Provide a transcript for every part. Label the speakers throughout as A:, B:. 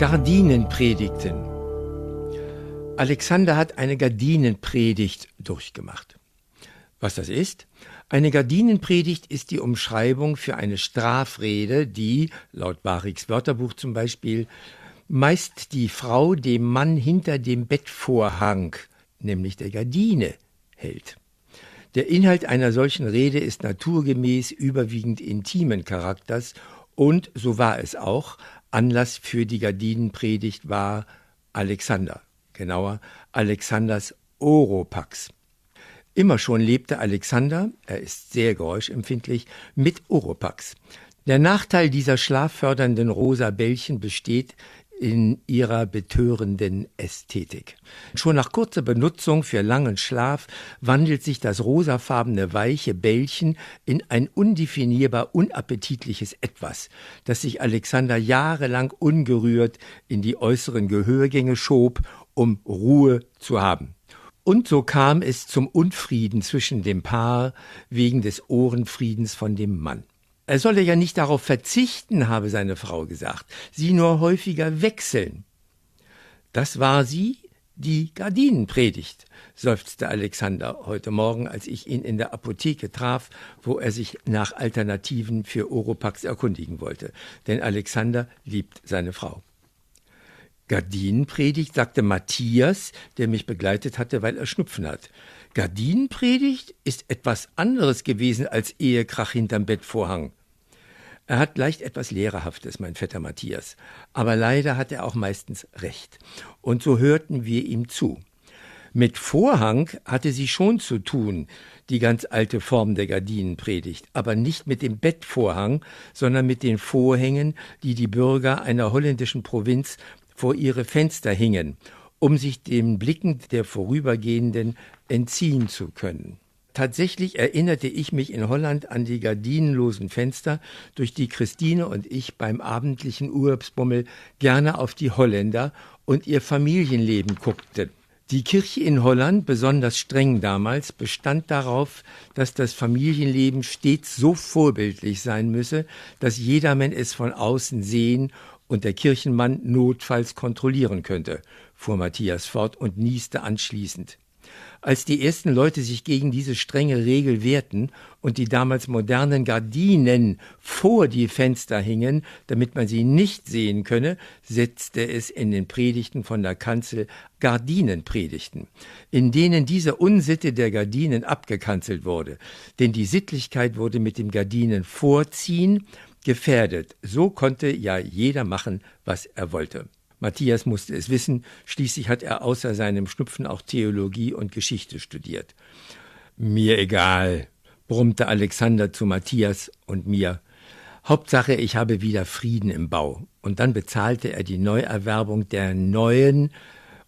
A: Gardinenpredigten. Alexander hat eine Gardinenpredigt durchgemacht. Was das ist? Eine Gardinenpredigt ist die Umschreibung für eine Strafrede, die, laut Bariks Wörterbuch zum Beispiel, meist die Frau dem Mann hinter dem Bettvorhang, nämlich der Gardine, hält. Der Inhalt einer solchen Rede ist naturgemäß überwiegend intimen Charakters und, so war es auch, Anlass für die Gardinenpredigt war Alexander, genauer Alexanders Oropax. Immer schon lebte Alexander, er ist sehr geräuschempfindlich, mit Oropax. Der Nachteil dieser schlaffördernden rosa Bällchen besteht in ihrer betörenden Ästhetik. Schon nach kurzer Benutzung für langen Schlaf wandelt sich das rosafarbene weiche Bällchen in ein undefinierbar unappetitliches Etwas, das sich Alexander jahrelang ungerührt in die äußeren Gehörgänge schob, um Ruhe zu haben. Und so kam es zum Unfrieden zwischen dem Paar wegen des Ohrenfriedens von dem Mann. Er solle ja nicht darauf verzichten, habe seine Frau gesagt, sie nur häufiger wechseln. Das war sie, die Gardinenpredigt, seufzte Alexander heute Morgen, als ich ihn in der Apotheke traf, wo er sich nach Alternativen für Oropax erkundigen wollte. Denn Alexander liebt seine Frau. Gardinenpredigt, sagte Matthias, der mich begleitet hatte, weil er Schnupfen hat. Gardinenpredigt ist etwas anderes gewesen als Ehekrach hinterm Bettvorhang. Er hat leicht etwas Lehrerhaftes, mein Vetter Matthias, aber leider hat er auch meistens recht. Und so hörten wir ihm zu. Mit Vorhang hatte sie schon zu tun, die ganz alte Form der Gardinenpredigt, aber nicht mit dem Bettvorhang, sondern mit den Vorhängen, die die Bürger einer holländischen Provinz vor ihre Fenster hingen, um sich den Blicken der Vorübergehenden entziehen zu können. Tatsächlich erinnerte ich mich in Holland an die gardinenlosen Fenster, durch die Christine und ich beim abendlichen Urlaubsbummel gerne auf die Holländer und ihr Familienleben guckten. Die Kirche in Holland, besonders streng damals, bestand darauf, dass das Familienleben stets so vorbildlich sein müsse, dass jedermann es von außen sehen und der Kirchenmann notfalls kontrollieren könnte, fuhr Matthias fort und nieste anschließend. Als die ersten Leute sich gegen diese strenge Regel wehrten und die damals modernen Gardinen vor die Fenster hingen, damit man sie nicht sehen könne, setzte es in den Predigten von der Kanzel Gardinenpredigten, in denen diese Unsitte der Gardinen abgekanzelt wurde. Denn die Sittlichkeit wurde mit dem Gardinen vorziehen gefährdet. So konnte ja jeder machen, was er wollte. Matthias musste es wissen, schließlich hat er außer seinem Schnupfen auch Theologie und Geschichte studiert. Mir egal, brummte Alexander zu Matthias und mir. Hauptsache, ich habe wieder Frieden im Bau. Und dann bezahlte er die Neuerwerbung der neuen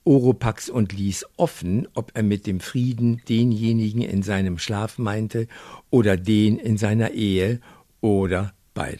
A: Oropax und ließ offen, ob er mit dem Frieden denjenigen in seinem Schlaf meinte oder den in seiner Ehe oder beide.